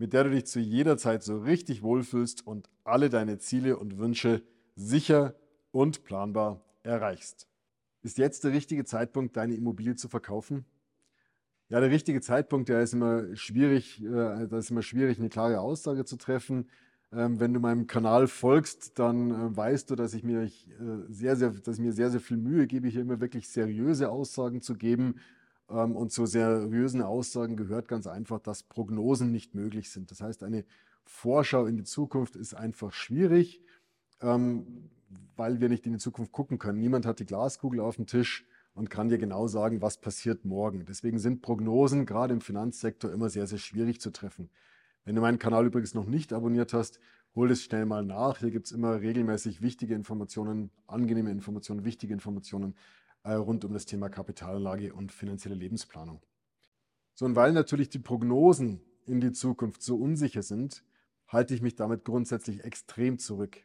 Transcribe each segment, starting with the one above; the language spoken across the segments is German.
mit der du dich zu jeder Zeit so richtig wohlfühlst und alle deine Ziele und Wünsche sicher und planbar erreichst. Ist jetzt der richtige Zeitpunkt, deine Immobilie zu verkaufen? Ja, der richtige Zeitpunkt, der ist immer schwierig, äh, da ist immer schwierig, eine klare Aussage zu treffen. Ähm, wenn du meinem Kanal folgst, dann äh, weißt du, dass ich mir äh, sehr, sehr, dass ich mir sehr, sehr viel Mühe gebe, hier immer wirklich seriöse Aussagen zu geben und zu seriösen Aussagen gehört ganz einfach, dass Prognosen nicht möglich sind. Das heißt, eine Vorschau in die Zukunft ist einfach schwierig, ähm, weil wir nicht in die Zukunft gucken können. Niemand hat die Glaskugel auf dem Tisch und kann dir genau sagen, was passiert morgen. Deswegen sind Prognosen gerade im Finanzsektor immer sehr, sehr schwierig zu treffen. Wenn du meinen Kanal übrigens noch nicht abonniert hast, hol es schnell mal nach. Hier gibt es immer regelmäßig wichtige Informationen, angenehme Informationen, wichtige Informationen rund um das Thema Kapitalanlage und finanzielle Lebensplanung. So, und weil natürlich die Prognosen in die Zukunft so unsicher sind, halte ich mich damit grundsätzlich extrem zurück.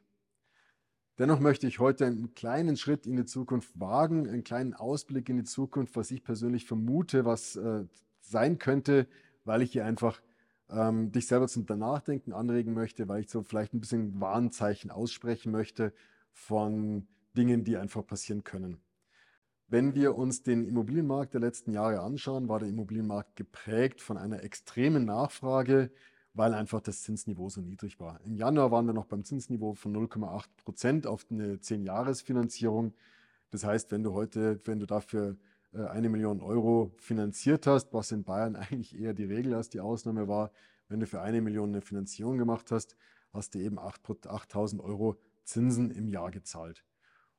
Dennoch möchte ich heute einen kleinen Schritt in die Zukunft wagen, einen kleinen Ausblick in die Zukunft, was ich persönlich vermute, was äh, sein könnte, weil ich hier einfach ähm, dich selber zum Nachdenken anregen möchte, weil ich so vielleicht ein bisschen Warnzeichen aussprechen möchte von Dingen, die einfach passieren können. Wenn wir uns den Immobilienmarkt der letzten Jahre anschauen, war der Immobilienmarkt geprägt von einer extremen Nachfrage, weil einfach das Zinsniveau so niedrig war. Im Januar waren wir noch beim Zinsniveau von 0,8 Prozent auf eine 10-Jahres-Finanzierung. Das heißt, wenn du heute, wenn du dafür äh, eine Million Euro finanziert hast, was in Bayern eigentlich eher die Regel als die Ausnahme war, wenn du für eine Million eine Finanzierung gemacht hast, hast du eben 8.000 Euro Zinsen im Jahr gezahlt.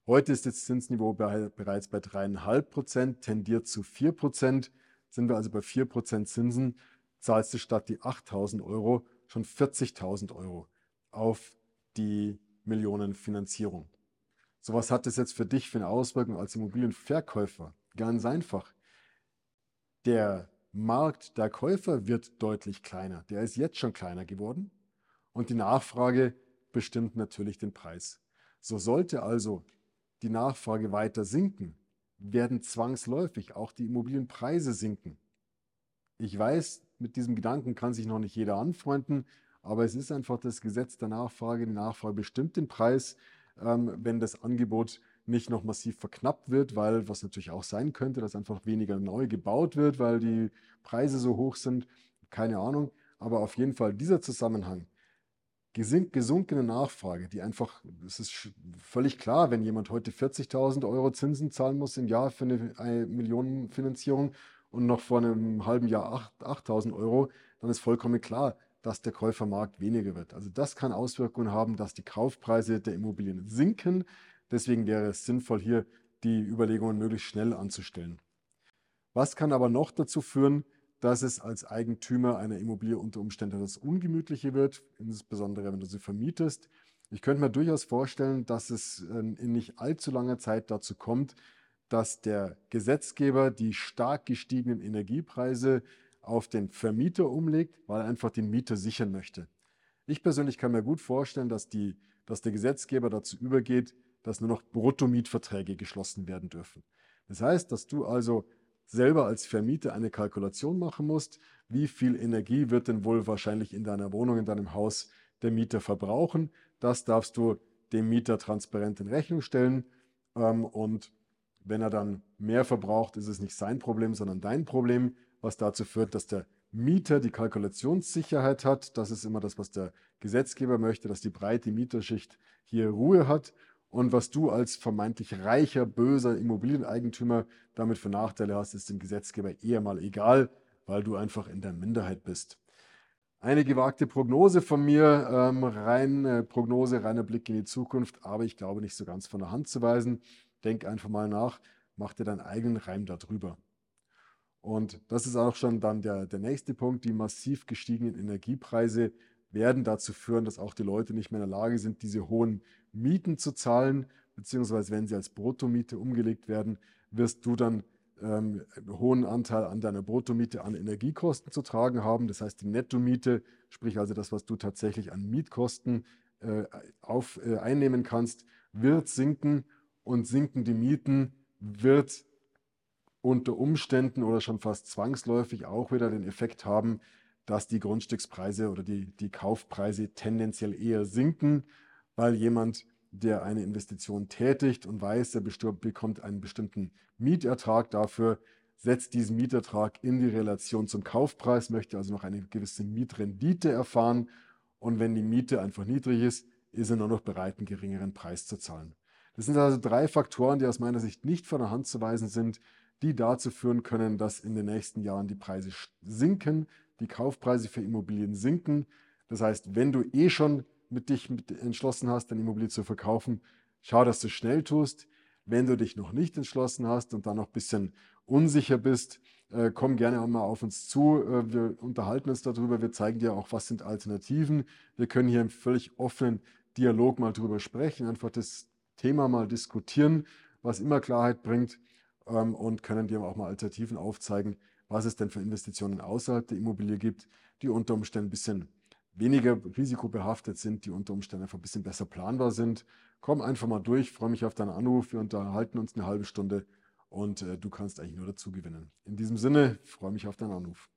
Heute ist das Zinsniveau bereits bei 3,5 Prozent, tendiert zu 4 Prozent. Sind wir also bei 4 Prozent Zinsen, zahlst du statt die 8.000 Euro schon 40.000 Euro auf die Millionenfinanzierung. So was hat das jetzt für dich für eine Auswirkung als Immobilienverkäufer? Ganz einfach. Der Markt der Käufer wird deutlich kleiner. Der ist jetzt schon kleiner geworden und die Nachfrage bestimmt natürlich den Preis. So sollte also die Nachfrage weiter sinken, werden zwangsläufig auch die Immobilienpreise sinken. Ich weiß, mit diesem Gedanken kann sich noch nicht jeder anfreunden, aber es ist einfach das Gesetz der Nachfrage. Die Nachfrage bestimmt den Preis, ähm, wenn das Angebot nicht noch massiv verknappt wird, weil was natürlich auch sein könnte, dass einfach weniger neu gebaut wird, weil die Preise so hoch sind. Keine Ahnung. Aber auf jeden Fall dieser Zusammenhang gesunkene Nachfrage, die einfach, es ist völlig klar, wenn jemand heute 40.000 Euro Zinsen zahlen muss im Jahr für eine, eine Millionenfinanzierung und noch vor einem halben Jahr 8.000 Euro, dann ist vollkommen klar, dass der Käufermarkt weniger wird. Also das kann Auswirkungen haben, dass die Kaufpreise der Immobilien sinken. Deswegen wäre es sinnvoll, hier die Überlegungen möglichst schnell anzustellen. Was kann aber noch dazu führen, dass es als Eigentümer einer Immobilie unter Umständen das Ungemütliche wird, insbesondere wenn du sie vermietest. Ich könnte mir durchaus vorstellen, dass es ähm, in nicht allzu langer Zeit dazu kommt, dass der Gesetzgeber die stark gestiegenen Energiepreise auf den Vermieter umlegt, weil er einfach den Mieter sichern möchte. Ich persönlich kann mir gut vorstellen, dass, die, dass der Gesetzgeber dazu übergeht, dass nur noch Bruttomietverträge geschlossen werden dürfen. Das heißt, dass du also selber als Vermieter eine Kalkulation machen musst, wie viel Energie wird denn wohl wahrscheinlich in deiner Wohnung, in deinem Haus der Mieter verbrauchen. Das darfst du dem Mieter transparent in Rechnung stellen. Ähm, und wenn er dann mehr verbraucht, ist es nicht sein Problem, sondern dein Problem, was dazu führt, dass der Mieter die Kalkulationssicherheit hat. Das ist immer das, was der Gesetzgeber möchte, dass die breite Mieterschicht hier Ruhe hat und was du als vermeintlich reicher, böser Immobilieneigentümer damit für Nachteile hast, ist dem Gesetzgeber eher mal egal, weil du einfach in der Minderheit bist. Eine gewagte Prognose von mir, ähm, rein äh, Prognose, reiner Blick in die Zukunft, aber ich glaube nicht so ganz von der Hand zu weisen. Denk einfach mal nach, mach dir deinen eigenen Reim darüber. Und das ist auch schon dann der, der nächste Punkt, die massiv gestiegenen Energiepreise werden dazu führen, dass auch die Leute nicht mehr in der Lage sind, diese hohen Mieten zu zahlen, beziehungsweise wenn sie als Bruttomiete umgelegt werden, wirst du dann ähm, einen hohen Anteil an deiner Bruttomiete an Energiekosten zu tragen haben. Das heißt, die Nettomiete, sprich also das, was du tatsächlich an Mietkosten äh, auf, äh, einnehmen kannst, wird sinken und sinken die Mieten wird unter Umständen oder schon fast zwangsläufig auch wieder den Effekt haben, dass die Grundstückspreise oder die, die Kaufpreise tendenziell eher sinken, weil jemand, der eine Investition tätigt und weiß, er bekommt einen bestimmten Mietertrag dafür, setzt diesen Mietertrag in die Relation zum Kaufpreis, möchte also noch eine gewisse Mietrendite erfahren und wenn die Miete einfach niedrig ist, ist er nur noch bereit, einen geringeren Preis zu zahlen. Das sind also drei Faktoren, die aus meiner Sicht nicht von der Hand zu weisen sind, die dazu führen können, dass in den nächsten Jahren die Preise sinken, die Kaufpreise für Immobilien sinken. Das heißt, wenn du eh schon mit dich entschlossen hast, deine Immobilie zu verkaufen, schau, dass du schnell tust. Wenn du dich noch nicht entschlossen hast und dann noch ein bisschen unsicher bist, äh, komm gerne auch mal auf uns zu. Äh, wir unterhalten uns darüber. Wir zeigen dir auch, was sind Alternativen. Wir können hier im völlig offenen Dialog mal drüber sprechen, einfach das Thema mal diskutieren, was immer Klarheit bringt ähm, und können dir auch mal Alternativen aufzeigen, was es denn für Investitionen außerhalb der Immobilie gibt, die unter Umständen ein bisschen weniger risikobehaftet sind, die unter Umständen einfach ein bisschen besser planbar sind. Komm einfach mal durch, freue mich auf deinen Anruf. Wir unterhalten uns eine halbe Stunde und äh, du kannst eigentlich nur dazu gewinnen. In diesem Sinne, freue mich auf deinen Anruf.